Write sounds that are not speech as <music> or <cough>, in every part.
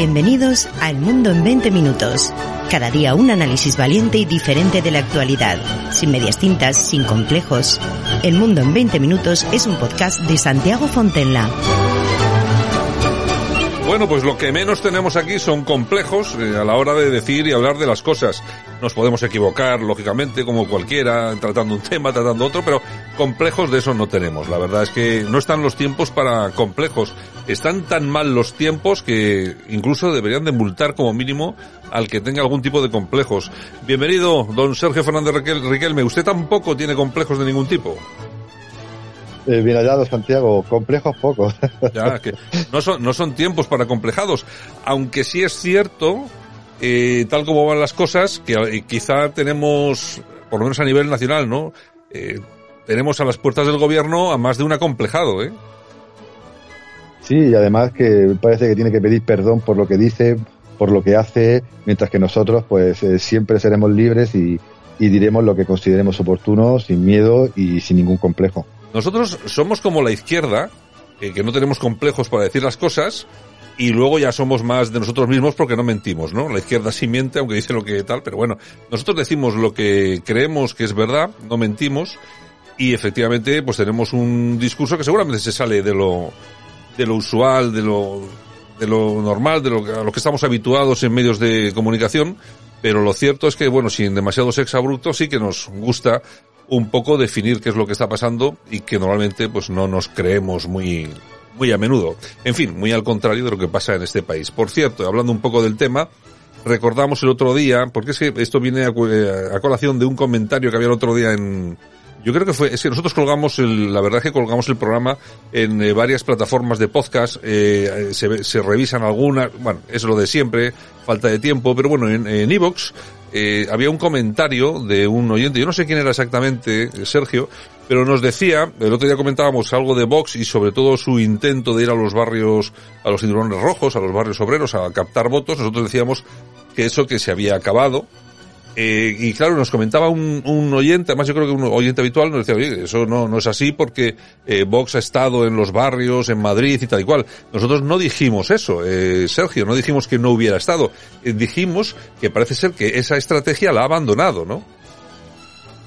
Bienvenidos a El Mundo en 20 Minutos. Cada día un análisis valiente y diferente de la actualidad, sin medias tintas, sin complejos. El Mundo en 20 Minutos es un podcast de Santiago Fontenla. Bueno, pues lo que menos tenemos aquí son complejos eh, a la hora de decir y hablar de las cosas. Nos podemos equivocar, lógicamente, como cualquiera, tratando un <laughs> tema, tratando otro, pero complejos de eso no tenemos. La verdad es que no están los tiempos para complejos. Están tan mal los tiempos que incluso deberían de multar como mínimo al que tenga algún tipo de complejos. Bienvenido, don Sergio Fernández Riquelme. Usted tampoco tiene complejos de ningún tipo. Eh, bien hallado, Santiago. Complejos pocos. Ya, que no son, no son tiempos para complejados. Aunque sí es cierto, eh, tal como van las cosas, que eh, quizá tenemos, por lo menos a nivel nacional, ¿no? Eh, tenemos a las puertas del gobierno a más de un acomplejado, ¿eh? Sí, y además que parece que tiene que pedir perdón por lo que dice, por lo que hace, mientras que nosotros, pues, eh, siempre seremos libres y, y diremos lo que consideremos oportuno, sin miedo y sin ningún complejo. Nosotros somos como la izquierda, eh, que no tenemos complejos para decir las cosas, y luego ya somos más de nosotros mismos porque no mentimos, ¿no? La izquierda sí miente, aunque dice lo que tal, pero bueno, nosotros decimos lo que creemos que es verdad, no mentimos, y efectivamente, pues tenemos un discurso que seguramente se sale de lo, de lo usual, de lo, de lo normal, de lo, a lo que estamos habituados en medios de comunicación, pero lo cierto es que, bueno, sin demasiado sex abrupto, sí que nos gusta un poco definir qué es lo que está pasando y que normalmente pues no nos creemos muy muy a menudo. En fin, muy al contrario de lo que pasa en este país. Por cierto, hablando un poco del tema, recordamos el otro día, porque es que esto viene a, a colación de un comentario que había el otro día en, yo creo que fue, es que nosotros colgamos el, la verdad es que colgamos el programa en eh, varias plataformas de podcast, eh, se, se, revisan algunas, bueno, es lo de siempre, falta de tiempo, pero bueno, en Evox eh, había un comentario de un oyente, yo no sé quién era exactamente, Sergio, pero nos decía, el otro día comentábamos algo de Vox y sobre todo su intento de ir a los barrios, a los cinturones rojos, a los barrios obreros, a captar votos, nosotros decíamos que eso que se había acabado, eh, y claro, nos comentaba un, un, oyente, además yo creo que un oyente habitual nos decía, oye, eso no, no es así porque eh, Vox ha estado en los barrios, en Madrid y tal y cual. Nosotros no dijimos eso, eh, Sergio, no dijimos que no hubiera estado. Eh, dijimos que parece ser que esa estrategia la ha abandonado, ¿no?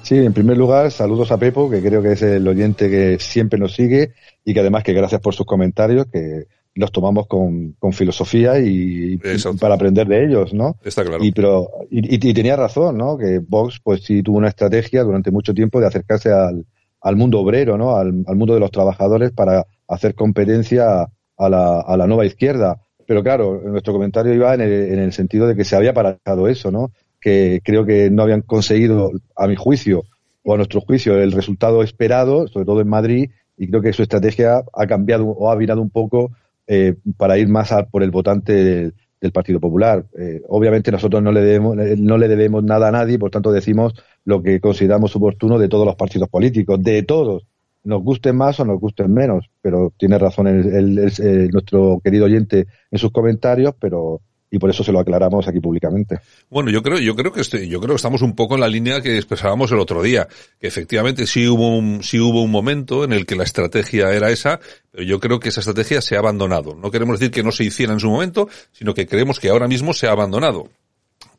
Sí, en primer lugar, saludos a Pepo, que creo que es el oyente que siempre nos sigue y que además que gracias por sus comentarios, que los tomamos con, con filosofía y, y, para aprender de ellos, ¿no? Está claro. Y, pero, y, y, tenía razón, ¿no? Que Vox, pues sí tuvo una estrategia durante mucho tiempo de acercarse al, al mundo obrero, ¿no? Al, al, mundo de los trabajadores para hacer competencia a la, a la nueva izquierda. Pero claro, nuestro comentario iba en el, en el sentido de que se había parado eso, ¿no? Que creo que no habían conseguido, a mi juicio, o a nuestro juicio, el resultado esperado, sobre todo en Madrid, y creo que su estrategia ha cambiado o ha virado un poco eh, para ir más a, por el votante del, Partido Popular. Eh, obviamente nosotros no le, debemos, no le debemos nada a nadie, por tanto decimos lo que consideramos oportuno de todos los partidos políticos, de todos, nos gusten más o nos gusten menos, pero tiene razón el, el, el, nuestro querido oyente en sus comentarios, pero y por eso se lo aclaramos aquí públicamente. Bueno, yo creo, yo creo que este, yo creo que estamos un poco en la línea que expresábamos el otro día, que efectivamente sí hubo un, sí hubo un momento en el que la estrategia era esa, pero yo creo que esa estrategia se ha abandonado. No queremos decir que no se hiciera en su momento, sino que creemos que ahora mismo se ha abandonado.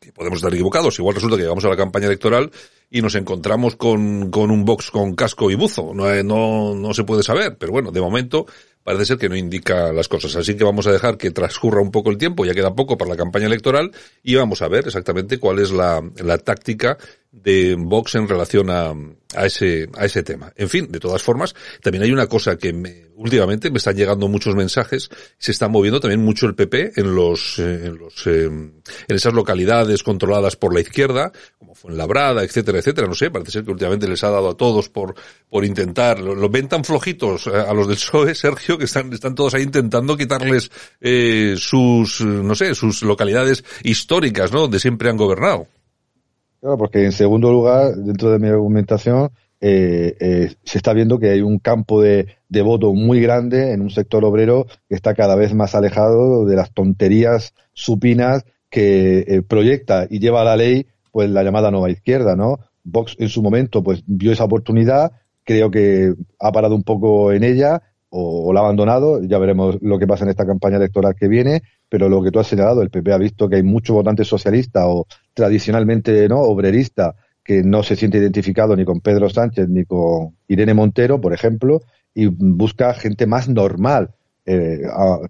Que podemos estar equivocados. Igual resulta que llegamos a la campaña electoral y nos encontramos con, con un box con casco y buzo. No, no, no se puede saber, pero bueno, de momento parece ser que no indica las cosas. Así que vamos a dejar que transcurra un poco el tiempo, ya queda poco para la campaña electoral, y vamos a ver exactamente cuál es la, la táctica de Vox en relación a, a ese, a ese tema. En fin, de todas formas, también hay una cosa que me, últimamente me están llegando muchos mensajes, se está moviendo también mucho el PP en los, eh, en los, eh, en esas localidades controladas por la izquierda, como Fuenlabrada, etcétera, etcétera, no sé, parece ser que últimamente les ha dado a todos por, por intentar, lo, lo ven tan flojitos a los del PSOE, Sergio, que están, están todos ahí intentando quitarles, eh, sus, no sé, sus localidades históricas, ¿no? Donde siempre han gobernado. Claro, porque en segundo lugar, dentro de mi argumentación, eh, eh, se está viendo que hay un campo de, voto muy grande en un sector obrero que está cada vez más alejado de las tonterías supinas que eh, proyecta y lleva a la ley pues la llamada nueva izquierda, ¿no? Vox en su momento pues vio esa oportunidad, creo que ha parado un poco en ella o, la ha abandonado. Ya veremos lo que pasa en esta campaña electoral que viene, pero lo que tú has señalado, el PP ha visto que hay muchos votantes socialistas o tradicionalmente no obrerista que no se siente identificado ni con Pedro Sánchez ni con Irene Montero, por ejemplo, y busca gente más normal, eh,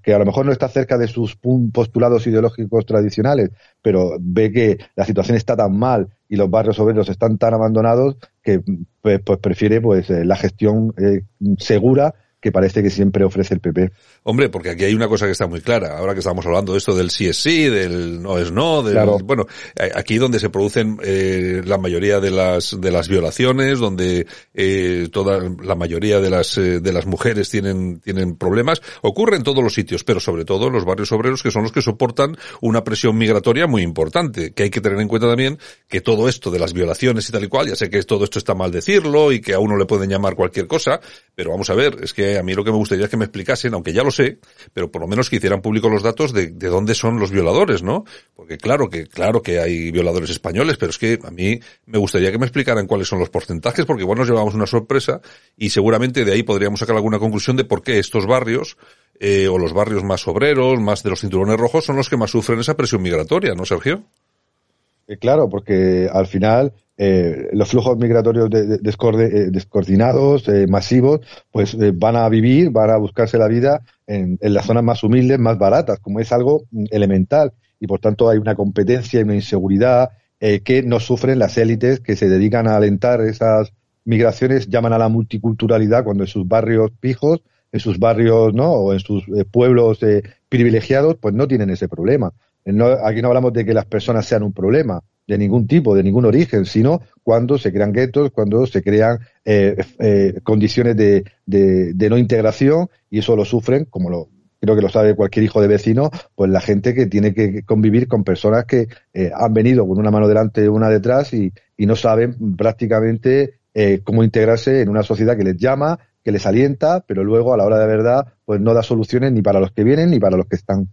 que a lo mejor no está cerca de sus postulados ideológicos tradicionales, pero ve que la situación está tan mal y los barrios obreros están tan abandonados que pues, pues prefiere pues eh, la gestión eh, segura que parece que siempre ofrece el PP. Hombre, porque aquí hay una cosa que está muy clara. Ahora que estamos hablando de esto del sí es sí, del no es no, del, bueno, aquí donde se producen eh, la mayoría de las de las violaciones, donde eh, toda la mayoría de las eh, de las mujeres tienen tienen problemas, ocurre en todos los sitios, pero sobre todo en los barrios obreros que son los que soportan una presión migratoria muy importante. Que hay que tener en cuenta también que todo esto de las violaciones y tal y cual, ya sé que todo esto está mal decirlo y que a uno le pueden llamar cualquier cosa, pero vamos a ver, es que a mí lo que me gustaría es que me explicasen, aunque ya lo sé, pero por lo menos que hicieran público los datos de, de dónde son los violadores, ¿no? Porque claro que, claro que hay violadores españoles, pero es que a mí me gustaría que me explicaran cuáles son los porcentajes, porque igual nos llevamos una sorpresa y seguramente de ahí podríamos sacar alguna conclusión de por qué estos barrios, eh, o los barrios más obreros, más de los cinturones rojos, son los que más sufren esa presión migratoria, ¿no, Sergio? Eh, claro, porque al final eh, los flujos migratorios de, eh, descoordinados, eh, masivos, pues van a vivir, van a buscarse la vida en, las zonas más humildes, más baratas, como es algo mm, elemental. Y por tanto hay una competencia y una inseguridad que no sufren las élites que se dedican a alentar esas migraciones, llaman a la multiculturalidad cuando en sus barrios pijos, en sus barrios, ¿no? O en sus pueblos privilegiados, pues no tienen ese problema. No, aquí no hablamos de que las personas sean un problema, de ningún tipo, de ningún origen, sino cuando se crean guetos, cuando se crean eh, eh, condiciones de, de, no integración y eso lo sufren, como lo creo que lo sabe cualquier hijo de vecino, pues la gente que tiene que convivir con personas que eh, han venido con una mano delante y una detrás y, y no saben prácticamente cómo integrarse en una sociedad que les llama, que les alienta, pero luego a la hora de verdad pues no da soluciones ni para los que vienen ni para los que están.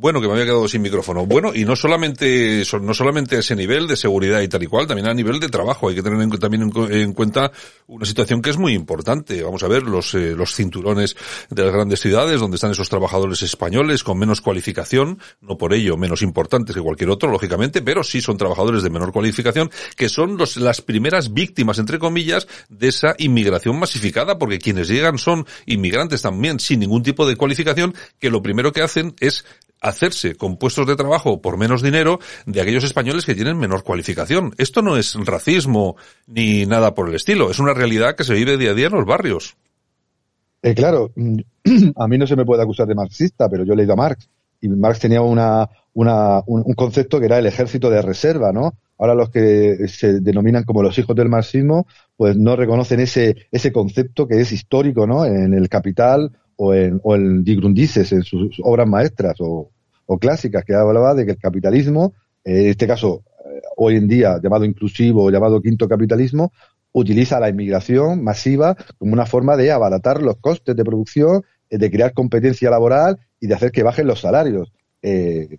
Bueno, que me había quedado sin micrófono. Bueno, y no solamente, no solamente ese nivel de seguridad y tal y cual, también a nivel de trabajo. Hay que tener en, también en, cuenta una situación que es muy importante. Vamos a ver los, eh, los cinturones de las grandes ciudades, donde están esos trabajadores españoles con menos cualificación, no por ello menos importantes que cualquier otro, lógicamente, pero sí son trabajadores de menor cualificación, que son los, las primeras víctimas, entre comillas, de esa inmigración masificada, porque quienes llegan son inmigrantes también sin ningún tipo de cualificación, que lo primero que hacen es hacerse con puestos de trabajo por menos dinero de aquellos españoles que tienen menor cualificación. Esto no es racismo ni nada por el estilo, es una realidad que se vive día a día en los barrios. Eh, claro, <clears throat> a mí no se me puede acusar de marxista, pero yo he leído a Marx y Marx tenía una, una, un, concepto que era el ejército de reserva, ¿no? Ahora los que se denominan como los hijos del marxismo, pues no reconocen ese, ese concepto que es histórico, ¿no? En el Capital o en, o en Digrundices, en sus obras maestras o, clásicas, que hablaba de que el capitalismo, en este caso, eh, hoy en día llamado inclusivo o llamado quinto capitalismo, utiliza la inmigración masiva como una forma de abaratar los costes de producción, eh, de crear competencia laboral y de hacer que bajen los salarios. Eh,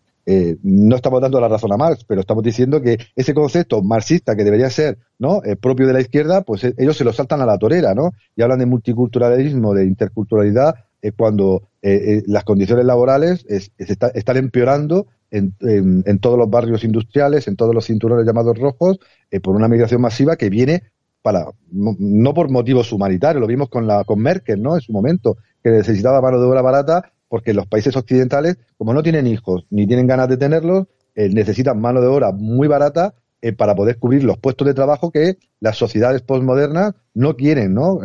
no estamos dando la razón a Marx, pero estamos diciendo que ese concepto marxista que debería ser no propio de la izquierda, pues ellos se lo saltan a la torera, ¿no? Y hablan de multiculturalismo, de interculturalidad, es cuando eh, eh, las condiciones laborales están empeorando en, todos los barrios industriales, en todos los cinturones llamados rojos, eh, por una migración masiva que viene para no, por motivos humanitarios, lo vimos con la con Merkel, ¿no? En su momento, que necesitaba mano de obra barata porque los países occidentales, como no tienen hijos ni tienen ganas de tenerlos, necesitan mano de obra muy barata para poder cubrir los puestos de trabajo que las sociedades postmodernas no quieren, ¿no?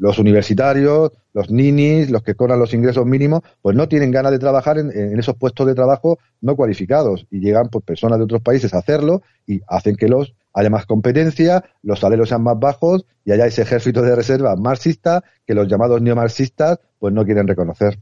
Los universitarios, los ninis, los que cobran los ingresos mínimos, pues no tienen ganas de trabajar en, esos puestos de trabajo no cualificados y llegan pues personas de otros países a hacerlo y hacen que los haya más competencia, los salarios sean más bajos y haya ese ejército de reserva marxista que los llamados neomarxistas pues no quieren reconocer.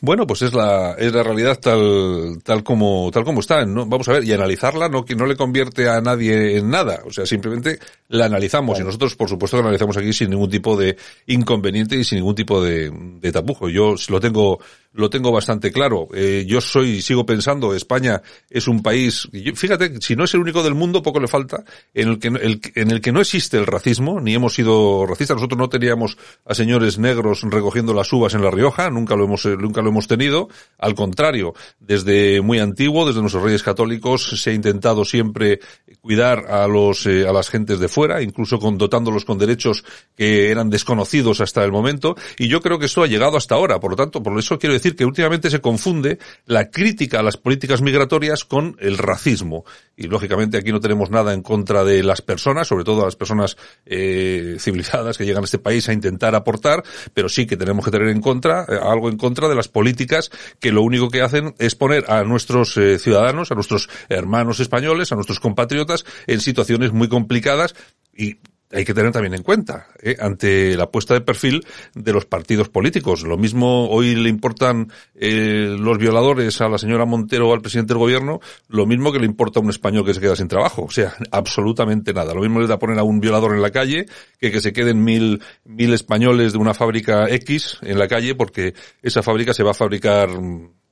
Bueno, pues es la, es la realidad tal, tal como, tal como está, ¿no? Vamos a ver, y analizarla no, que no le convierte a nadie en nada. O sea, simplemente la analizamos y nosotros, por supuesto, la analizamos aquí sin ningún tipo de inconveniente y sin ningún tipo de, de tapujo. Yo lo tengo, lo tengo bastante claro. Eh, yo soy, sigo pensando, España es un país, fíjate, si no es el único del mundo, poco le falta, en el que, en el que no existe el racismo, ni hemos sido racistas. Nosotros no teníamos a señores negros recogiendo las uvas en La Rioja, nunca lo hemos, nunca lo hemos tenido. Al contrario, desde muy antiguo, desde nuestros reyes católicos, se ha intentado siempre cuidar a los, eh, a las gentes de fuera, incluso dotándolos con derechos que eran desconocidos hasta el momento. Y yo creo que esto ha llegado hasta ahora. Por lo tanto, por eso quiero decir que últimamente se confunde la crítica a las políticas migratorias con el racismo. Y lógicamente aquí no tenemos nada en contra de las personas, sobre todo a las personas eh, civilizadas que llegan a este país a intentar aportar, pero sí que tenemos que tener en contra, eh, algo en contra de las políticas que lo único que hacen es poner a nuestros eh, ciudadanos, a nuestros hermanos españoles, a nuestros compatriotas en situaciones muy complicadas y hay que tener también en cuenta ¿eh? ante la puesta de perfil de los partidos políticos. Lo mismo hoy le importan eh, los violadores a la señora Montero o al presidente del gobierno, lo mismo que le importa a un español que se queda sin trabajo. O sea, <laughs> absolutamente nada. Lo mismo le da poner a un violador en la calle que que se queden mil, mil españoles de una fábrica X en la calle porque esa fábrica se va a fabricar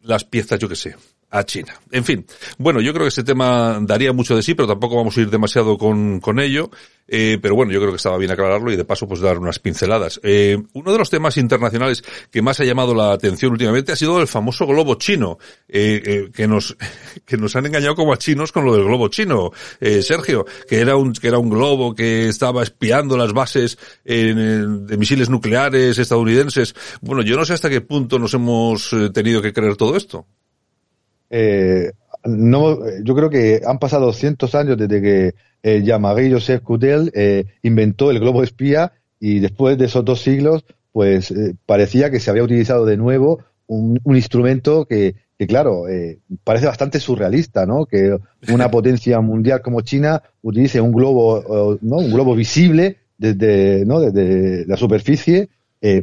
las piezas, yo que sé, a China. En fin, bueno, yo creo que este tema daría mucho de sí, pero tampoco vamos a ir demasiado con, con ello. Eh, pero bueno, yo creo que estaba bien aclararlo y de paso pues dar unas pinceladas. Eh, uno de los temas internacionales que más ha llamado la atención últimamente ha sido el famoso globo chino, eh, que nos <laughs> que nos han engañado como a chinos con lo del globo chino, Sergio, que era un que era un globo que estaba espiando las bases de misiles nucleares estadounidenses. Bueno, yo no sé hasta qué punto nos hemos tenido que creer todo esto. Eh, no, yo creo que han pasado cientos años desde que eh, Jean-Marie Joseph Coutel eh, inventó el globo espía y después de esos dos siglos, pues eh, parecía que se había utilizado de nuevo un, instrumento que, que claro, eh, parece bastante surrealista, ¿no? Que una <laughs> potencia mundial como China utilice un globo, ¿no? Un globo visible desde, ¿no? Desde la superficie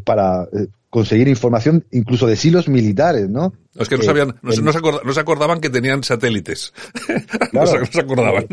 para conseguir información incluso de silos militares, ¿no? Es que no sabían, no, se, acordaban que tenían satélites. <laughs> no, se, acordaban.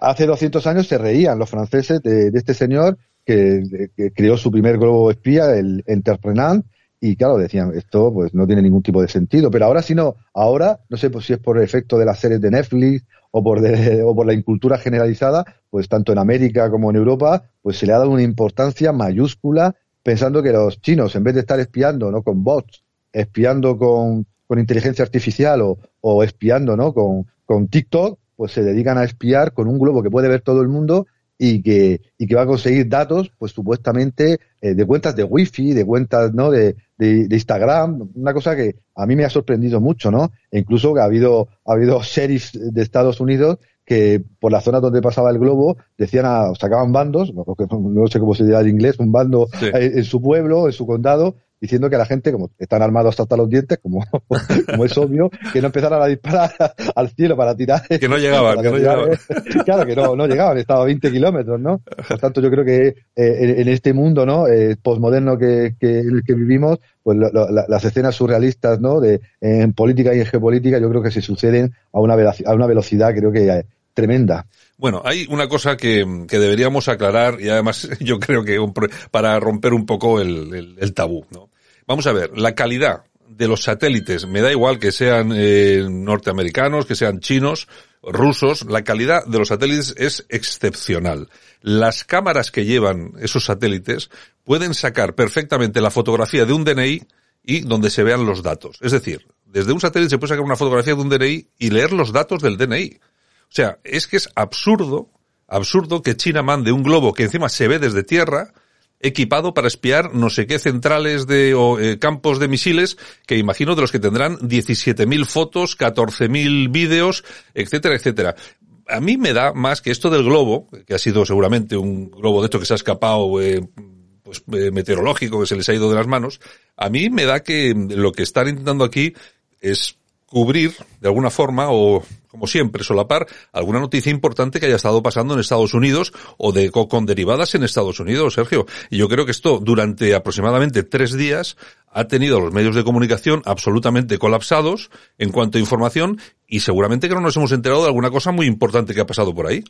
Hace, 200 años se reían los franceses de, este señor que, creó su primer globo espía, el Entreprenant, y claro, decían, esto pues no tiene ningún tipo de sentido. Pero ahora sí no, ahora, no sé pues, si es por el efecto de las series de Netflix o por, o por la incultura generalizada, pues tanto en América como en Europa, pues se le ha dado una importancia mayúscula pensando que los chinos, en vez de estar espiando ¿no? con bots, espiando con, con inteligencia artificial o, o espiando ¿no? con, con TikTok, pues se dedican a espiar con un globo que puede ver todo el mundo y que, y que va a conseguir datos, pues supuestamente, eh, de cuentas de wifi, de cuentas, ¿no? De, de, Instagram, una cosa que a mí me ha sorprendido mucho, ¿no? E incluso que ha habido, ha habido <laughs> sheriffs de Estados Unidos que por la zona donde pasaba el globo decían a, sacaban bandos, no, sé cómo se diría en inglés, un bando en, su pueblo, en su condado, diciendo que la gente, como están armados hasta los dientes, como, <laughs> como es obvio, que no empezaran a disparar <laughs> al cielo para tirar. Que no llegaban, que no llegaban. Claro, que no, no llegaban, estaba a 20 kilómetros, ¿no? Por tanto, yo creo que eh, en, este mundo, ¿no? Eh, posmoderno que, que, el que vivimos, pues las escenas surrealistas, ¿no? De, en política y en geopolítica, yo creo que se suceden a una, a una velocidad, creo que tremenda. Bueno, hay una cosa que, que, deberíamos aclarar y además <laughs> yo creo que para romper un poco el, el, tabú. ¿no? Vamos a ver, la calidad de los satélites, me da igual que sean eh, norteamericanos, que sean chinos, rusos, la calidad de los satélites es excepcional. Las cámaras que llevan esos satélites pueden sacar perfectamente la fotografía de un DNI y donde se vean los datos. Es decir, desde un satélite se puede sacar una fotografía de un DNI y leer los datos del DNI. O sea, es que es absurdo, absurdo que China mande un globo que encima se ve desde tierra, equipado para espiar no sé qué centrales de o, eh, campos de misiles que imagino de los que tendrán 17.000 fotos, 14.000 vídeos, etcétera, etcétera. A mí me da más que esto del globo, que ha sido seguramente un globo de hecho que se ha escapado eh, pues eh, meteorológico que se les ha ido de las manos, a mí me da que lo que están intentando aquí es cubrir de alguna forma o como siempre solapar alguna noticia importante que haya estado pasando en Estados Unidos o de con derivadas en Estados Unidos, Sergio. Y yo creo que esto durante aproximadamente tres días ha tenido los medios de comunicación absolutamente colapsados en cuanto a información y seguramente que no nos hemos enterado de alguna cosa muy importante que ha pasado por ahí.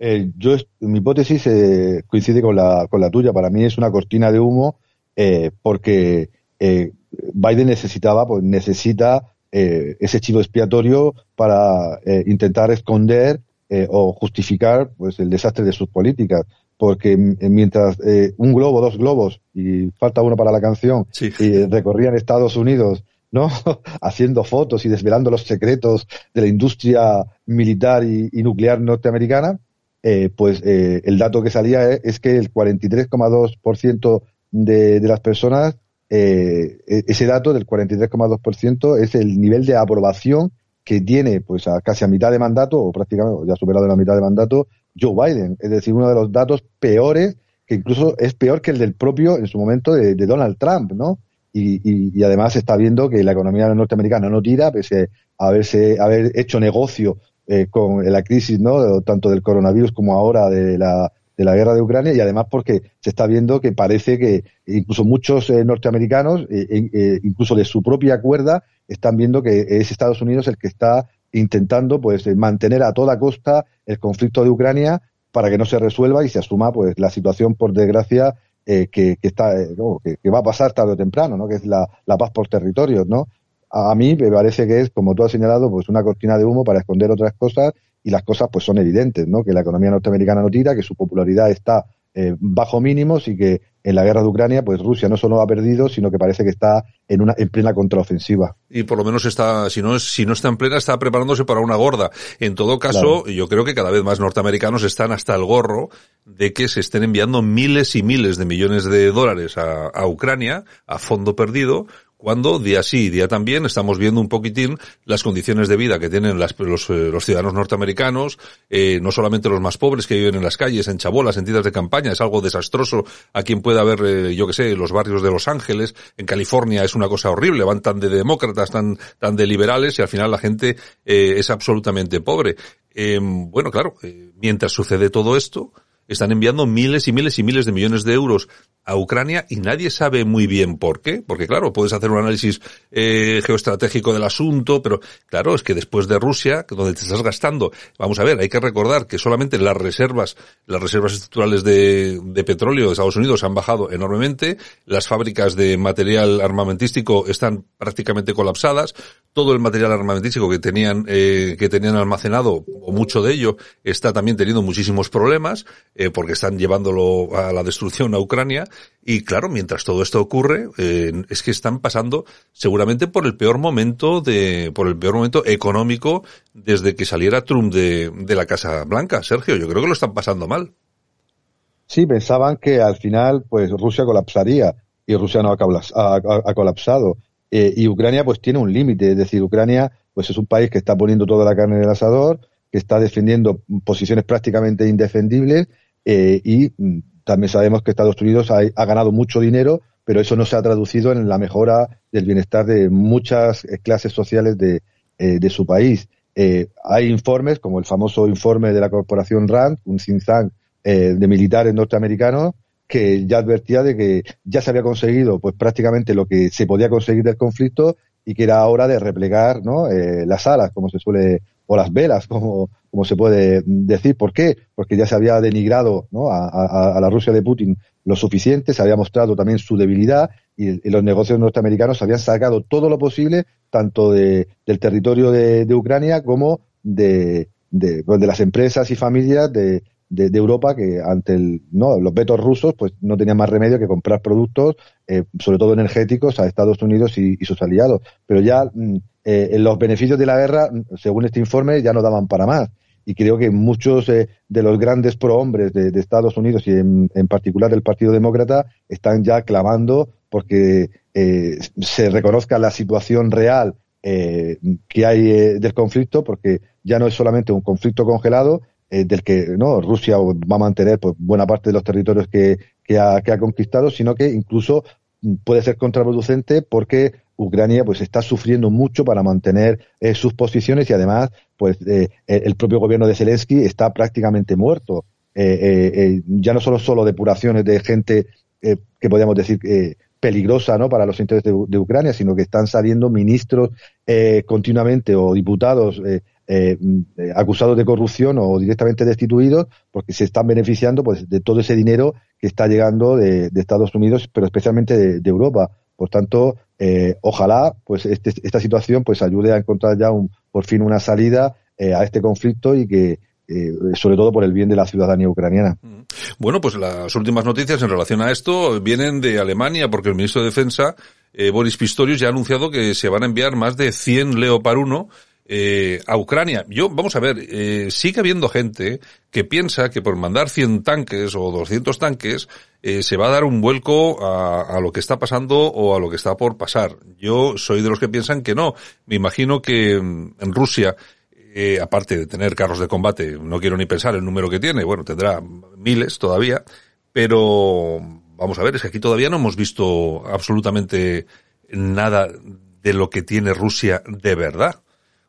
Eh, yo, mi hipótesis eh, coincide con la, con la tuya. Para mí es una cortina de humo eh, porque eh, Biden necesitaba, pues necesita ese chivo expiatorio para intentar esconder o justificar pues el desastre de sus políticas porque mientras un globo, dos globos, y falta uno para la canción, recorrían Estados Unidos ¿no? <laughs> haciendo fotos y desvelando los secretos de la industria militar y, nuclear norteamericana, eh, pues eh, el dato que salía es, que el 43,2% de, de las personas, eh, e, ese dato del 43,2% es el nivel de aprobación que tiene pues a casi a mitad de mandato, o prácticamente ya superado la mitad de mandato, Joe Biden. Es decir, uno de los datos peores, que incluso es peor que el del propio en su momento de, Donald Trump, ¿no? y, y, además está viendo que la economía norteamericana no tira, pese a haberse, haber hecho negocio eh, con la crisis, ¿no? Tanto del coronavirus como ahora de la, de la guerra de Ucrania y además porque se está viendo que parece que incluso muchos eh, norteamericanos, eh, incluso de su propia cuerda, están viendo que es Estados Unidos el que está intentando pues mantener a toda costa el conflicto de Ucrania para que no se resuelva y se asuma pues la situación por desgracia eh, que, está, eh, que, va a pasar tarde o temprano, ¿no? que es la, paz por territorios. ¿no? A, mí me parece que es, como tú has señalado, pues una cortina de humo para esconder otras cosas y las cosas pues son evidentes, ¿no? que la economía norteamericana no tira, que su popularidad está eh, bajo mínimos y que en la guerra de Ucrania, pues Rusia no solo ha perdido, sino que parece que está en una en plena contraofensiva. Y por lo menos está, si no es, si no está en plena, está preparándose para una gorda. En todo caso, yo creo que cada vez más norteamericanos están hasta el gorro de que se estén enviando miles y miles de millones de dólares a, a Ucrania a fondo perdido, cuando día sí día también estamos viendo un poquitín las condiciones de vida que tienen las, los, eh, los, ciudadanos norteamericanos, eh, no solamente los más pobres que viven en las calles, en chabolas, en tiendas de campaña, es algo desastroso a quien pueda ver, eh, yo que sé, los barrios de Los Ángeles, en California es una cosa horrible, van tan de demócratas, tan, tan de liberales y al final la gente eh, es absolutamente pobre. Em, bueno, claro, mientras sucede todo esto, están enviando miles y miles y miles de millones de euros a Ucrania y nadie sabe muy bien por qué, porque claro, puedes hacer un análisis eh, geoestratégico del asunto, pero claro, es que después de Rusia, donde te estás gastando, vamos a ver, hay que recordar que solamente las reservas, las reservas estructurales de, de petróleo de Estados Unidos han bajado enormemente, las fábricas de material armamentístico están prácticamente colapsadas, todo el material armamentístico que tenían eh, que tenían almacenado o mucho de ello está también teniendo muchísimos problemas eh, porque están llevándolo a la destrucción a Ucrania. Y claro mientras todo esto ocurre eh, es que están pasando seguramente por el peor momento de por el peor momento económico desde que saliera Trump de, de la Casa Blanca. Sergio yo creo que lo están pasando mal. Sí pensaban que al final pues Rusia colapsaría y Rusia no ha colapsado. Eh, y Ucrania pues tiene un límite, es decir, Ucrania pues es un país que está poniendo toda la carne en el asador, que está defendiendo posiciones prácticamente indefendibles eh, y mm, también sabemos que Estados Unidos ha, ganado mucho dinero, pero eso no se ha traducido en la mejora del bienestar de muchas eh, clases sociales de, de su país. hay informes, como el famoso informe de la corporación RAND, un think de militares norteamericanos, que ya advertía de que ya se había conseguido pues prácticamente lo que se podía conseguir del conflicto y que era hora de replegar ¿no? Eh, las alas, como se suele, o las velas, <laughs> como, como se puede decir. ¿Por qué? Porque ya se había denigrado ¿no? a, la Rusia de Putin lo suficiente, se había mostrado también su debilidad y, los negocios norteamericanos habían sacado todo lo posible, tanto de, del territorio de, Ucrania como pues, de, las empresas y familias de, de, Europa que ante el, no, los vetos rusos pues no tenían más remedio que comprar productos, eh, sobre todo energéticos, a Estados Unidos y, sus aliados. Pero ya mm, eh, los beneficios de la guerra, según este informe, ya no daban para más. Y creo que muchos eh, de los grandes prohombres de, de Estados Unidos y en, en, particular del Partido Demócrata están ya clamando porque se reconozca la situación real que hay del conflicto, porque ya no es solamente un conflicto congelado, eh, del que no Rusia va a mantener pues, buena parte de los territorios que, que, ha, que ha conquistado, sino que incluso puede ser contraproducente porque Ucrania pues está sufriendo mucho para mantener eh, sus posiciones y además pues eh, el propio gobierno de Zelensky está prácticamente muerto. ya no solo solo depuraciones de gente que podríamos decir peligrosa ¿no? para los intereses de, Ucrania, sino que están saliendo ministros continuamente o diputados eh, eh, acusados de corrupción o directamente destituidos porque se están beneficiando pues de todo ese dinero que está llegando de, Estados Unidos, pero especialmente de, Europa. Por tanto, eh, ojalá pues este, esta situación pues ayude a encontrar ya un, por fin una salida a este conflicto y que sobre todo por el bien de la ciudadanía ucraniana. Mm. Bueno, pues las últimas noticias en relación a esto vienen de Alemania, porque el ministro de Defensa, Boris Pistorius, ya ha anunciado que se van a enviar más de 100 Leopard 1 eh, a Ucrania. Yo, vamos a ver, eh, sigue habiendo gente que piensa que por mandar 100 tanques o 200 tanques eh, se va a dar un vuelco a, lo que está pasando o a lo que está por pasar. Yo soy de los que piensan que no. Me imagino que mm, en Rusia, eh, aparte de tener carros de combate, no quiero ni pensar el número que tiene, bueno, tendrá miles todavía, pero vamos a ver, es que aquí todavía no hemos visto absolutamente nada de lo que tiene Rusia de verdad.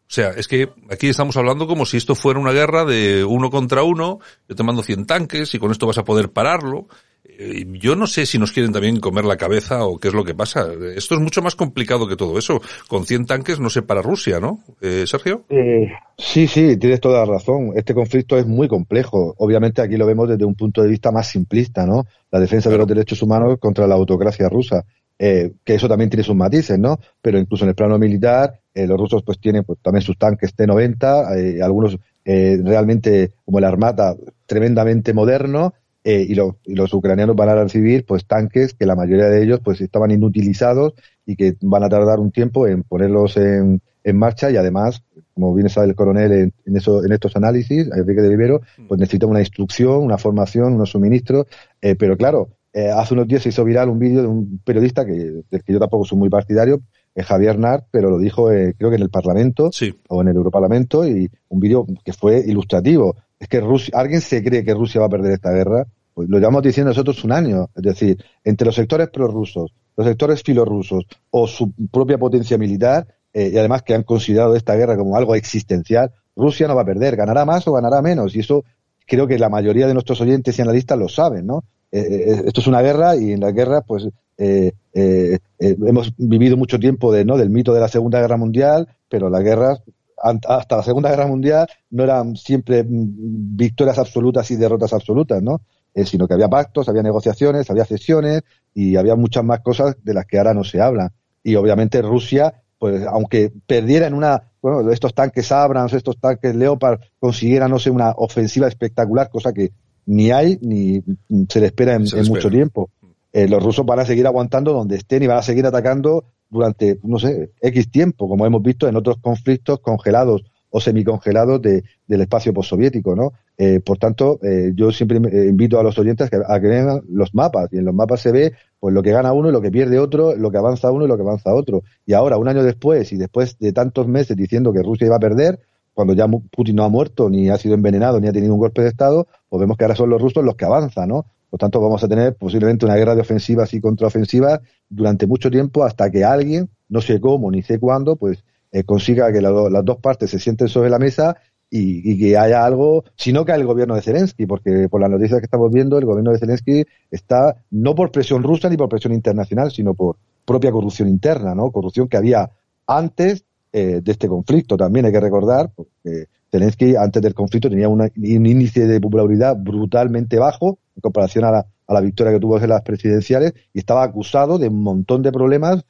O sea, es que aquí estamos hablando como si esto fuera una guerra de uno contra uno, yo te mando 100 tanques y con esto vas a poder pararlo. Eh, yo no sé si nos quieren también comer la cabeza o qué es lo que pasa. Esto es mucho más complicado que todo eso. Con 100 tanques no se para Rusia, ¿no? Eh, Sergio. Eh, sí, sí, tienes toda la razón. Este conflicto es muy complejo. Obviamente aquí lo vemos desde un punto de vista más simplista, ¿no? La defensa de los derechos humanos contra la autocracia rusa. Eh, que eso también tiene sus matices, ¿no? Pero incluso en el plano militar, eh, los rusos pues tienen pues, también sus tanques T-90, eh, algunos realmente como el Armata tremendamente moderno, y, y, los ucranianos van a recibir pues tanques que la mayoría de ellos pues estaban inutilizados y que van a tardar un tiempo en ponerlos en, en marcha y además, como bien sabe el coronel en, en, eso, en estos análisis, Enrique de Rivero, pues necesita una instrucción, una formación, unos suministros, pero claro, eh, hace unos días se hizo viral un vídeo de un periodista que, del que yo tampoco soy muy partidario, es Javier Nart, pero lo dijo eh, creo que en el Parlamento o en el Europarlamento y un vídeo que fue ilustrativo. Es que Rusia, alguien se cree que Rusia va a perder esta guerra, pues lo llevamos diciendo nosotros un año. Es decir, entre los sectores prorrusos, los sectores filorrusos o su propia potencia militar, eh, y además que han considerado esta guerra como algo existencial, Rusia no va a perder, ganará más o ganará menos. Y eso creo que la mayoría de nuestros oyentes y analistas lo saben, ¿no? Eh, eh, esto es una guerra y en la guerra pues eh, hemos vivido mucho tiempo de, ¿no? del mito de la Segunda Guerra Mundial, pero las guerras hasta la Segunda Guerra Mundial no eran siempre mm, victorias absolutas y derrotas absolutas, ¿no? sino que había pactos, había negociaciones, había cesiones y había muchas más cosas de las que ahora no se habla. Y obviamente Rusia, pues aunque perdiera en una, bueno, estos tanques Abrams, estos tanques Leopard consiguieran, no sé, una ofensiva espectacular, cosa que ni hay ni se le espera en, mucho tiempo. Eh, los rusos van a seguir aguantando donde estén y van a seguir atacando durante, no sé, X tiempo, como hemos visto en otros conflictos congelados o semicongelados de, del espacio postsoviético, ¿no? Eh, por tanto, eh, yo siempre invito a los oyentes a que, vean los mapas, y en los mapas se ve pues lo que gana uno y lo que pierde otro, lo que avanza uno y lo que avanza otro. Y ahora, un año después, y después de tantos meses diciendo que Rusia iba a perder, cuando ya Putin no ha muerto, ni ha sido envenenado, ni ha tenido un golpe de Estado, pues vemos que ahora son los rusos los que avanzan, ¿no? Por tanto, vamos a tener posiblemente una guerra de ofensivas y contraofensivas durante mucho tiempo hasta que alguien, no sé cómo ni sé cuándo, pues eh, consiga que las dos partes se sienten sobre la mesa y, que haya algo, sino que el gobierno de Zelensky, porque por las noticias que estamos viendo, el gobierno de Zelensky está no por presión rusa ni por presión internacional, sino por propia corrupción interna, ¿no? Corrupción que había antes eh, de este conflicto. También hay que recordar, porque Zelensky antes del conflicto tenía un índice de popularidad brutalmente bajo en comparación a la, a la victoria que tuvo en las presidenciales y estaba acusado de un montón de problemas,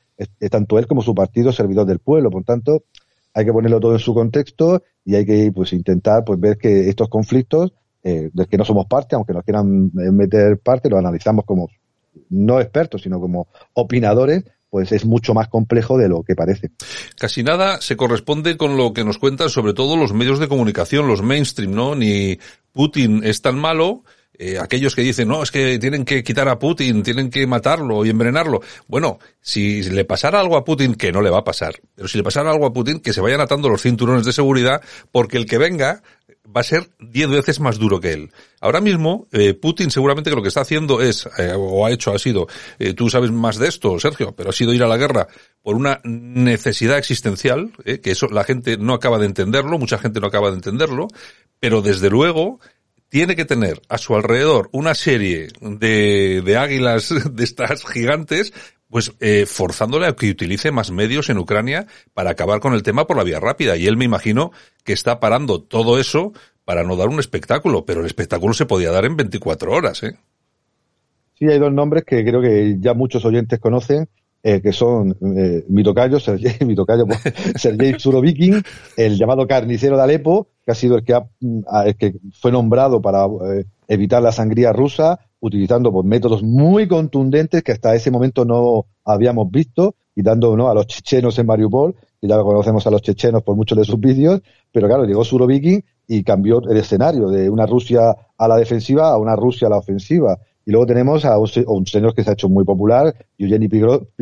tanto él como su partido servidor del pueblo. Por tanto, hay que ponerlo todo en su contexto y hay que pues intentar pues ver que estos conflictos eh, del que no somos parte, aunque nos quieran meter parte, lo analizamos como no expertos, sino como opinadores, pues es mucho más complejo de lo que parece. Casi nada se corresponde con lo que nos cuentan sobre todo los medios de comunicación, los mainstream, ¿no? Ni Putin es tan malo, eh, aquellos que dicen, no, es que tienen que quitar a Putin, tienen que matarlo y envenenarlo. Bueno, si le pasara algo a Putin, que no le va a pasar, pero si le pasara algo a Putin, que se vayan atando los cinturones de seguridad, porque el que venga va a ser diez veces más duro que él. Ahora mismo, eh, Putin seguramente que lo que está haciendo es, eh, o ha hecho, ha sido, eh, tú sabes más de esto, Sergio, pero ha sido ir a la guerra por una necesidad existencial, que eso la gente no acaba de entenderlo, mucha gente no acaba de entenderlo, pero desde luego tiene que tener a su alrededor una serie de, de águilas <laughs> de estas gigantes pues eh, forzándole a que utilice más medios en Ucrania para acabar con el tema por la vía rápida. Y él me imagino que está parando todo eso para no dar un espectáculo, pero el espectáculo se podía dar en 24 horas. ¿eh? Sí, hay dos nombres que creo que ya muchos oyentes conocen, eh, que son eh, mi tocayo, Sergei, <laughs> mi tocayo, pues, <laughs> Sergei Surovikin, el llamado carnicero de Alepo, que ha sido el que, ha, mm, el que fue nombrado para eh, evitar la sangría rusa, utilizando pues, métodos muy contundentes que hasta ese momento no habíamos visto, y dando ¿no? a los chechenos en Mariupol, que ya lo conocemos a los chechenos por muchos de sus vídeos, pero claro, llegó Surovikin y cambió el escenario de una Rusia a la defensiva a una Rusia a la ofensiva. Y luego tenemos a un, señor que se ha hecho muy popular, Yevgeny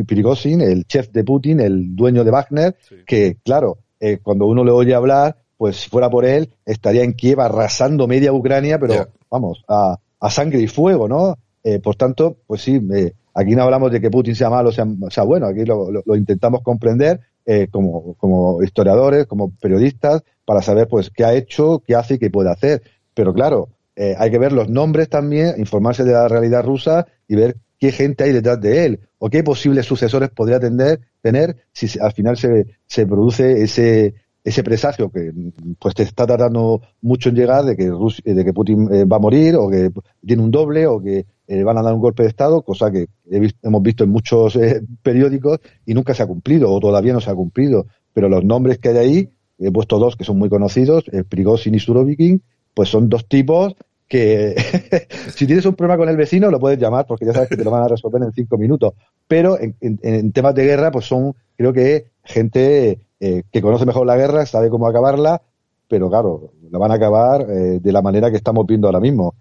Prigozhin, el chef de Putin, el dueño de Wagner, que, claro, eh, cuando uno le oye hablar, pues si fuera por él, estaría en Kiev arrasando media Ucrania, pero vamos, a, a, sangre y fuego, ¿no? Eh, por tanto, pues sí, eh, aquí no hablamos de que Putin sea malo, sea, sea bueno, aquí lo, lo, intentamos comprender eh, como, como historiadores, como periodistas, para saber pues qué ha hecho, qué hace y qué puede hacer. Pero claro, eh, hay que ver los nombres también, informarse de la realidad rusa y ver qué gente hay detrás de él o qué posibles sucesores podría tener, tener si al final se, se produce ese, ese presagio que pues te está tardando mucho en llegar de que de que Putin eh, va a morir o que tiene un doble o que eh, van a dar un golpe de estado, cosa que hemos visto en muchos <laughs> periódicos y nunca se ha cumplido o todavía no se ha cumplido. Pero los nombres que hay ahí, he puesto dos que son muy conocidos, Prigozhin y Surovikin, pues son dos tipos que <laughs> si tienes un problema con el vecino lo puedes llamar porque ya sabes que te lo van a resolver en cinco minutos. Pero en, temas de guerra, pues son, creo que gente eh, que conoce mejor la guerra, sabe cómo acabarla, pero claro, la van a acabar eh, de la manera que estamos viendo ahora mismo.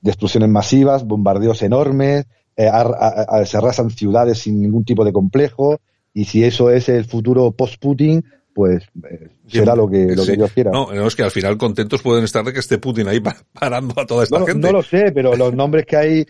Destrucciones masivas, bombardeos enormes, eh, se arrasan ciudades sin ningún tipo de complejo, y si eso es el futuro post-Putin, pues eh, será lo que, lo que Dios quiera. No, no, es que al final contentos pueden estar de que esté Putin ahí <laughs> parando a toda esta no, gente. No lo sé, pero los nombres que hay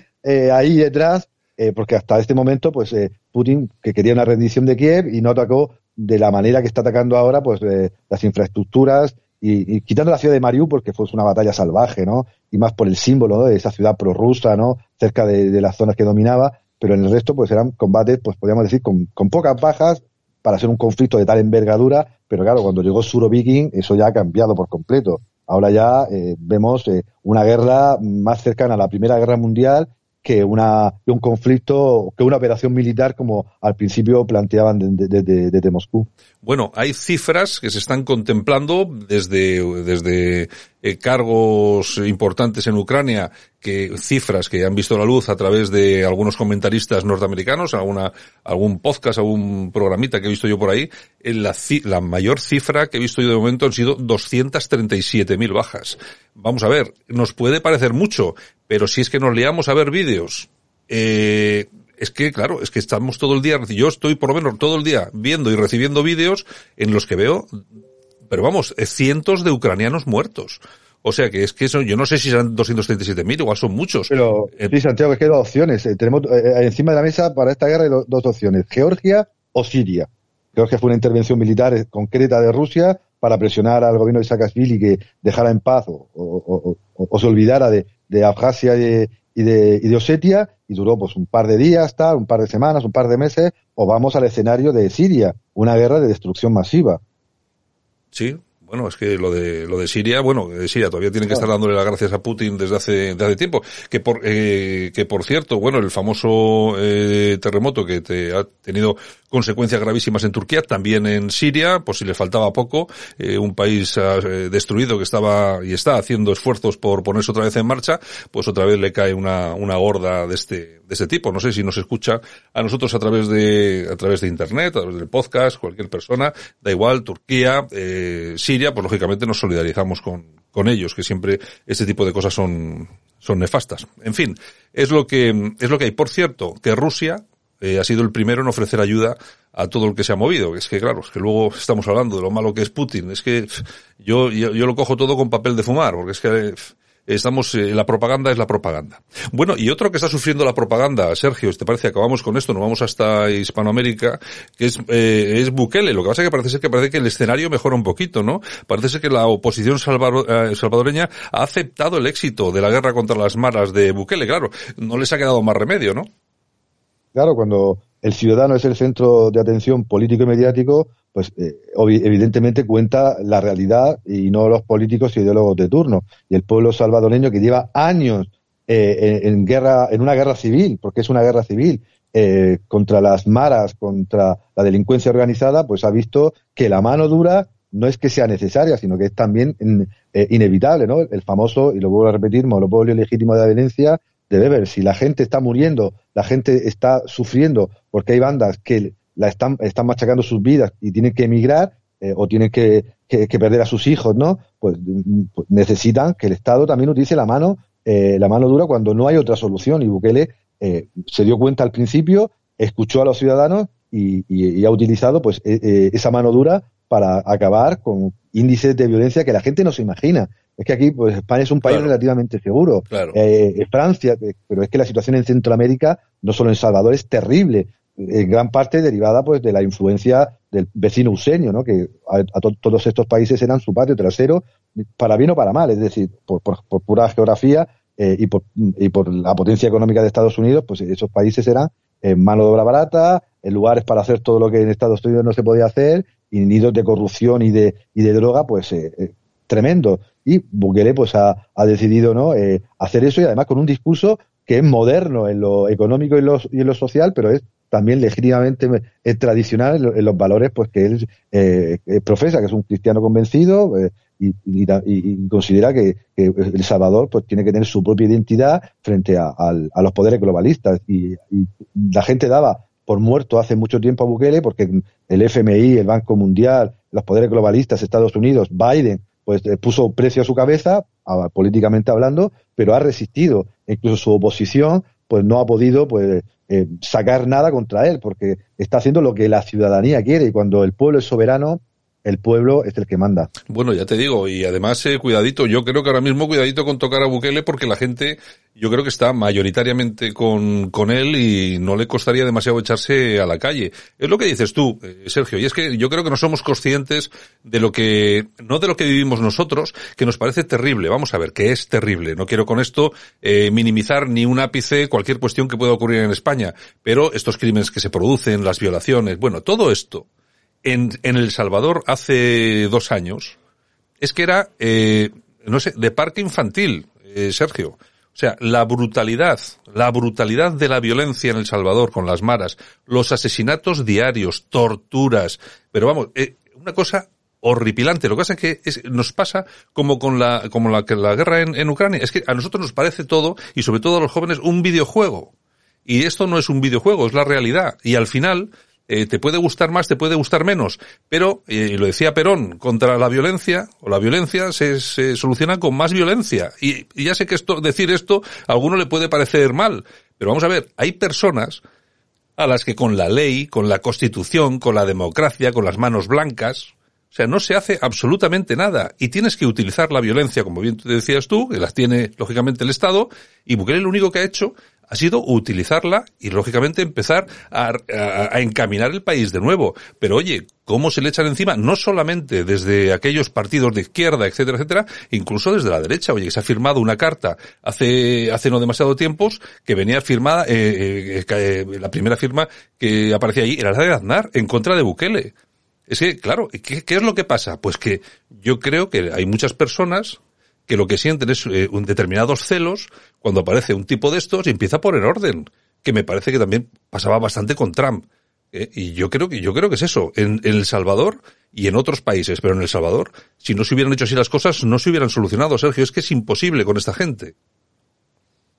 ahí detrás, porque hasta este momento, pues Putin, que quería una rendición de Kiev y no atacó de la manera que está atacando ahora, pues las infraestructuras y, quitando la ciudad de Mariupol, porque fue una batalla salvaje, ¿no? Y más por el símbolo de esa ciudad prorrusa, ¿no? Cerca de, las zonas que dominaba, pero en el resto, pues eran combates, pues podríamos decir, con, con pocas bajas, para ser un conflicto de tal envergadura, pero claro, cuando llegó Surovikin, eso ya ha cambiado por completo. Ahora ya eh, vemos eh, una guerra más cercana a la Primera Guerra Mundial que una un conflicto, que una operación militar como al principio planteaban desde de, de, Moscú. Bueno, hay cifras que se están contemplando desde, desde eh, cargos importantes en Ucrania, que cifras que han visto la luz a través de algunos comentaristas norteamericanos, alguna, algún podcast, algún programita que he visto yo por ahí, en la, la mayor cifra que he visto yo de momento han sido 237.000 bajas. Vamos a ver, nos puede parecer mucho, pero si es que nos liamos a ver vídeos, eh, es que, claro, es que estamos todo el día, yo estoy por lo menos todo el día viendo y recibiendo vídeos en los que veo, pero vamos, cientos de ucranianos muertos. O sea que es que eso, yo no sé si serán 237.000, igual son muchos. Pero, eh, sí, Santiago, es que hay dos opciones. Eh, tenemos eh, encima de la mesa para esta guerra hay dos opciones, Georgia o Siria. Georgia fue una intervención militar concreta de Rusia para presionar al gobierno de Saakashvili que dejara en paz o, se olvidara de, de Abjasia y, y de, y de Osetia y duró pues un par de días, tal, un par de semanas, un par de meses, o vamos al escenario de Siria, una guerra de destrucción masiva. Sí, bueno, es que lo de lo de Siria, bueno, de Siria todavía tienen que estar dándole las gracias a Putin desde hace, desde hace tiempo. Que por eh, que por cierto, bueno, el famoso eh, terremoto que te ha tenido consecuencias gravísimas en Turquía, también en Siria, por si le faltaba poco, eh, un país eh, destruido que estaba y está haciendo esfuerzos por ponerse otra vez en marcha, pues otra vez le cae una una gorda de este de este tipo. No sé si nos escucha a nosotros a través de a través de internet, a través del podcast, cualquier persona, da igual, Turquía, eh, Siria pues lógicamente nos solidarizamos con, con ellos, que siempre este tipo de cosas son, son nefastas. En fin, es lo que, es lo que hay. Por cierto, que Rusia eh, ha sido el primero en ofrecer ayuda a todo el que se ha movido. Es que claro, es que luego estamos hablando de lo malo que es Putin. Es que yo, yo, yo lo cojo todo con papel de fumar, porque es que estamos, eh, la propaganda es la propaganda. Bueno, y otro que está sufriendo la propaganda, Sergio, ¿te parece? Acabamos con esto, nos vamos hasta Hispanoamérica, que es, eh, es Bukele. Lo que pasa es que parece ser que parece que el escenario mejora un poquito, ¿no? Parece ser que la oposición eh, salvadoreña ha aceptado el éxito de la guerra contra las maras de Bukele. Claro, no les ha quedado más remedio, ¿no? Claro, cuando el ciudadano es el centro de atención político y mediático, pues eh, evidentemente cuenta la realidad y no los políticos y ideólogos de turno. Y el pueblo salvadoreño que lleva años eh, en, guerra, en una guerra civil, porque es una guerra civil, eh, contra las maras, contra la delincuencia organizada, pues ha visto que la mano dura no es que sea necesaria, sino que es también inevitable, ¿no? El famoso, y lo vuelvo a repetir, monopolio legítimo de la violencia debe ver. Si la gente está muriendo, la gente está sufriendo porque hay bandas que la están, están machacando sus vidas y tienen que emigrar eh, o tienen que, perder a sus hijos, ¿no? Pues, pues, necesitan que el Estado también utilice la mano, eh, la mano dura cuando no hay otra solución. Y Bukele eh, se dio cuenta al principio, escuchó a los ciudadanos y, ha utilizado pues esa mano dura para acabar con índices de violencia que la gente no se imagina. Es que aquí, pues España es un país relativamente seguro. Claro. Francia, pero es que la situación en Centroamérica, no solo en Salvador, es terrible en gran parte derivada pues de la influencia del vecino usenio, ¿no? que a, todos estos países eran su patio trasero, para bien o para mal, es decir, por, pura geografía eh, y, por, y por la potencia económica de Estados Unidos, pues esos países eran en mano de obra barata, en lugares para hacer todo lo que en Estados Unidos no se podía hacer, y nidos de corrupción y de, y de droga, pues eh, eh, tremendo. Y Bukele pues ha, decidido ¿no? hacer eso y además con un discurso que es moderno en lo económico y, y en lo social, pero es también legítimamente es tradicional en los valores pues que él eh, profesa, que es un cristiano convencido eh, y, considera que, El Salvador pues tiene que tener su propia identidad frente a, los poderes globalistas. Y, la gente daba por muerto hace mucho tiempo a Bukele porque el FMI, el Banco Mundial, los poderes globalistas, Estados Unidos, Biden, pues eh, puso precio a su cabeza, políticamente hablando, pero ha resistido. Incluso su oposición pues no ha podido pues eh, sacar nada contra él, porque está haciendo lo que la ciudadanía quiere y cuando el pueblo es soberano, el pueblo es el que manda. Bueno, ya te digo, y además, eh, cuidadito, yo creo que ahora mismo cuidadito con tocar a Bukele porque la gente, yo creo que está mayoritariamente con, con él y no le costaría demasiado echarse a la calle. Es lo que dices tú, eh, Sergio, y es que yo creo que no somos conscientes de lo que, no de lo que vivimos nosotros, que nos parece terrible. Vamos a ver, que es terrible. No quiero con esto eh, minimizar ni un ápice cualquier cuestión que pueda ocurrir en España, pero estos crímenes que se producen, las violaciones, bueno, todo esto, en, en El Salvador hace dos años es que era, eh, no sé, de parque infantil, eh, Sergio. O sea, la brutalidad, la brutalidad de la violencia en El Salvador con las maras, los asesinatos diarios, torturas, pero vamos, eh, una cosa horripilante. Lo que pasa es que es, nos pasa como con la, como la, la guerra en, en Ucrania. Es que a nosotros nos parece todo, y sobre todo a los jóvenes, un videojuego. Y esto no es un videojuego, es la realidad. Y al final, eh, te puede gustar más, te puede gustar menos, pero, eh, y lo decía Perón, contra la violencia, o la violencia se, se soluciona con más violencia. Y, ya sé que esto, decir esto a alguno le puede parecer mal, pero vamos a ver, hay personas a las que con la ley, con la constitución, con la democracia, con las manos blancas, o sea, no se hace absolutamente nada y tienes que utilizar la violencia, como bien decías tú, que las tiene lógicamente el Estado, y Bukele lo único que ha hecho ha sido utilizarla y lógicamente empezar a, encaminar el país de nuevo. Pero oye, ¿cómo se le echan encima? No solamente desde aquellos partidos de izquierda, etcétera, etcétera, incluso desde la derecha. Oye, que se ha firmado una carta hace, hace no demasiado tiempos que venía firmada, eh, eh, eh la primera firma que aparecía ahí era la de Aznar en contra de Bukele. Es que, claro, ¿qué, ¿qué, es lo que pasa? Pues que yo creo que hay muchas personas que lo que sienten es eh, un determinados celos cuando aparece un tipo de estos y empieza a poner orden, que me parece que también pasaba bastante con Trump. ¿eh? Y yo creo que yo creo que es eso. En, El Salvador y en otros países, pero en El Salvador, si no se hubieran hecho así las cosas, no se hubieran solucionado, Sergio. Es que es imposible con esta gente.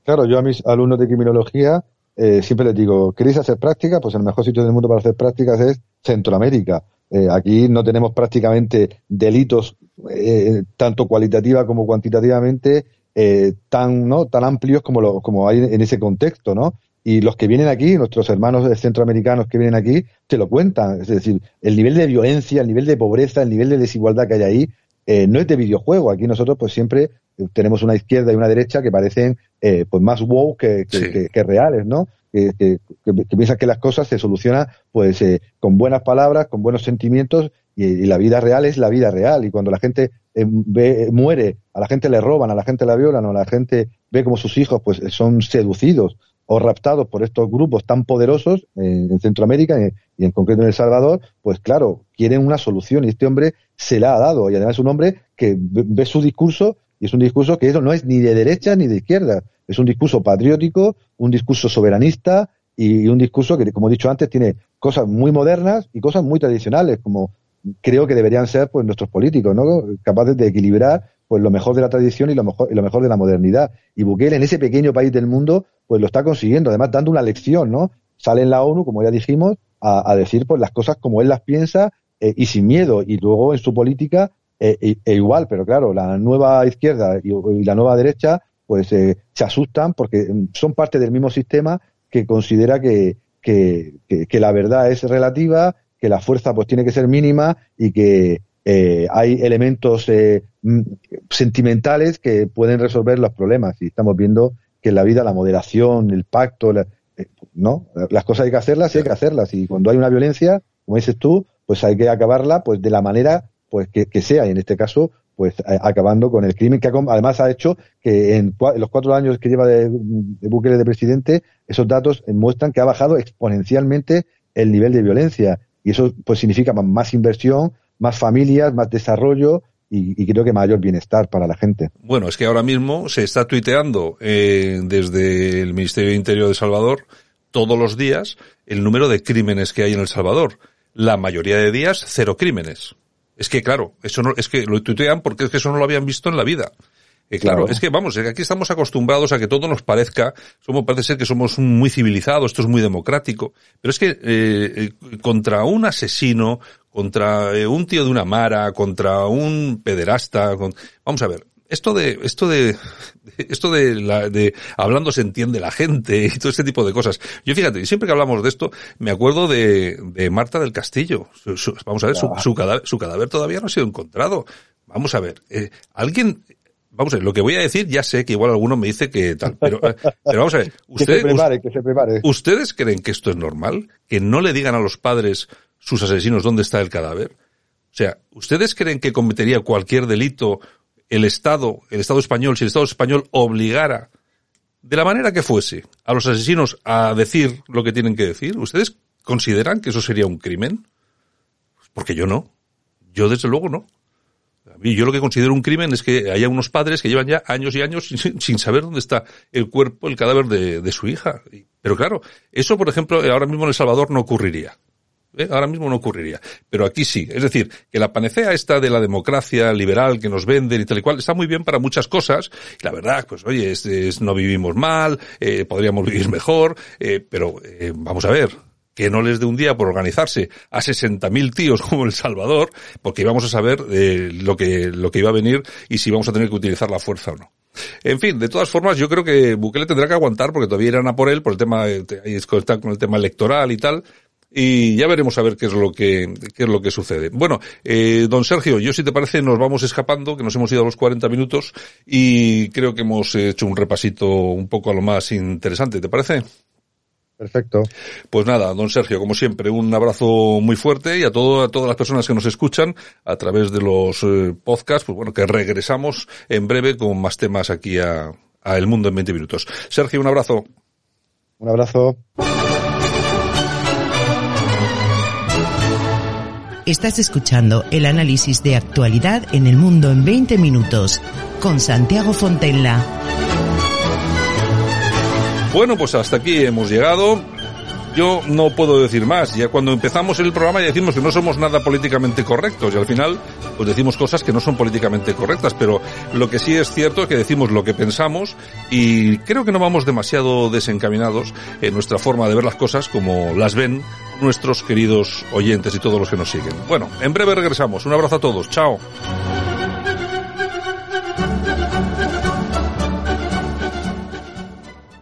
Claro, yo a mis alumnos de criminología eh, siempre les digo, ¿queréis hacer práctica? Pues el mejor sitio del mundo para hacer prácticas es Centroamérica. Eh, aquí no tenemos prácticamente delitos eh, tanto cualitativa como cuantitativamente eh, tan no tan amplios como lo, como hay en ese contexto, ¿no? Y los que vienen aquí, nuestros hermanos centroamericanos que vienen aquí, te lo cuentan. Es decir, el nivel de violencia, el nivel de pobreza, el nivel de desigualdad que hay ahí, no es de videojuego. Aquí nosotros pues siempre tenemos una izquierda y una derecha que parecen pues más wow que, que reales, ¿no? que, que, que, piensan que las cosas se solucionan pues eh, con buenas palabras, con buenos sentimientos y, la vida real es la vida real y cuando la gente eh, ve, muere, a la gente le roban, a la gente la violan o a la gente ve como sus hijos pues son seducidos o raptados por estos grupos tan poderosos en Centroamérica y en concreto en El Salvador, pues claro, quieren una solución y este hombre se la ha dado y además es un hombre que ve su discurso y es un discurso que eso no es ni de derecha ni de izquierda, es un discurso patriótico, un discurso soberanista y un discurso que, como he dicho antes, tiene cosas muy modernas y cosas muy tradicionales, como creo que deberían ser pues nuestros políticos, ¿no? Capaces de equilibrar pues lo mejor de la tradición y lo mejor y lo mejor de la modernidad. Y Bukele en ese pequeño país del mundo pues lo está consiguiendo, además dando una lección, ¿no? Sale en la ONU, como ya dijimos, a, decir pues las cosas como él las piensa eh, y sin miedo y luego en su política eh, e, igual, pero claro, la nueva izquierda y, la nueva derecha pues eh, se asustan porque mm, son parte del mismo sistema que considera que, que, que, la verdad es relativa, que la fuerza pues tiene que ser mínima y que eh, hay elementos eh, mm, sentimentales que pueden resolver los problemas. Y estamos viendo que en la vida la moderación, el pacto, eh, no, las cosas hay que hacerlas y hay que hacerlas. Y cuando hay una violencia, como dices tú, pues hay que acabarla pues de la manera pues que, que sea. Y en este caso, pues acabando con el crimen que además ha hecho que en, los cuatro años que lleva de, de Bukele de presidente, esos datos muestran que ha bajado exponencialmente el nivel de violencia y eso pues significa más inversión, más familias, más desarrollo y, creo que mayor bienestar para la gente. Bueno, es que ahora mismo se está tuiteando eh, desde el Ministerio de Interior de Salvador todos los días el número de crímenes que hay en El Salvador. La mayoría de días cero crímenes. Es que claro, eso no, es que lo tuitean porque es que eso no lo habían visto en la vida. Eh, claro, es que vamos, aquí estamos acostumbrados a que todo nos parezca, somos, parece ser que somos muy civilizados, esto es muy democrático, pero es que eh, eh contra un asesino, contra eh, un tío de una mara, contra un pederasta, vamos a ver, esto de, esto de, esto de, la, de hablando se entiende la gente y todo este tipo de cosas. Yo fíjate, siempre que hablamos de esto, me acuerdo de, de Marta del Castillo. vamos a ver, su, su, cadáver, su, cadáver, todavía no ha sido encontrado. Vamos a ver, eh, alguien, vamos a ver, lo que voy a decir ya sé que igual alguno me dice que tal, pero, eh, pero vamos a ver, ustedes, <laughs> que se prepare, que se prepare. ¿ustedes creen que esto es normal? Que no le digan a los padres, sus asesinos, dónde está el cadáver? O sea, ¿ustedes creen que cometería cualquier delito el Estado, el Estado español, si el Estado español obligara, de la manera que fuese, a los asesinos a decir lo que tienen que decir, ¿ustedes consideran que eso sería un crimen? Porque yo no. Yo desde luego no. Y yo lo que considero un crimen es que haya unos padres que llevan ya años y años <laughs> sin, saber dónde está el cuerpo, el cadáver de, su hija. Pero claro, eso, por ejemplo, ahora mismo en El Salvador no ocurriría. ¿Eh? Ahora mismo no ocurriría. Pero aquí sí. Es decir, que la panacea esta de la democracia liberal que nos venden y tal y cual está muy bien para muchas cosas. Y la verdad, pues oye, es, no vivimos mal, eh, podríamos vivir mejor, eh, pero eh, vamos a ver, que no les dé un día por organizarse a 60.000 tíos como El Salvador, porque íbamos a saber eh, lo que lo que iba a venir y si vamos a tener que utilizar la fuerza o no. En fin, de todas formas, yo creo que Bukele tendrá que aguantar porque todavía irán a por él por el tema, ahí está con el tema electoral y tal, y ya veremos a ver qué es lo que qué es lo que sucede. Bueno, eh, don Sergio, yo si te parece nos vamos escapando, que nos hemos ido a los 40 minutos y creo que hemos hecho un repasito un poco a lo más interesante, ¿te parece? Perfecto. Pues nada, don Sergio, como siempre, un abrazo muy fuerte y a, todo, a todas las personas que nos escuchan a través de los eh, podcasts, pues bueno, que regresamos en breve con más temas aquí a, a El Mundo en 20 Minutos. Sergio, un abrazo. Un abrazo. Estás escuchando el análisis de actualidad en el mundo en 20 minutos con Santiago Fontenla. Bueno, pues hasta aquí hemos llegado yo no puedo decir más. Ya cuando empezamos el programa ya decimos que no somos nada políticamente correctos y al final pues decimos cosas que no son políticamente correctas, pero lo que sí es cierto es que decimos lo que pensamos y creo que no vamos demasiado desencaminados en nuestra forma de ver las cosas como las ven nuestros queridos oyentes y todos los que nos siguen. Bueno, en breve regresamos. Un abrazo a todos. Chao.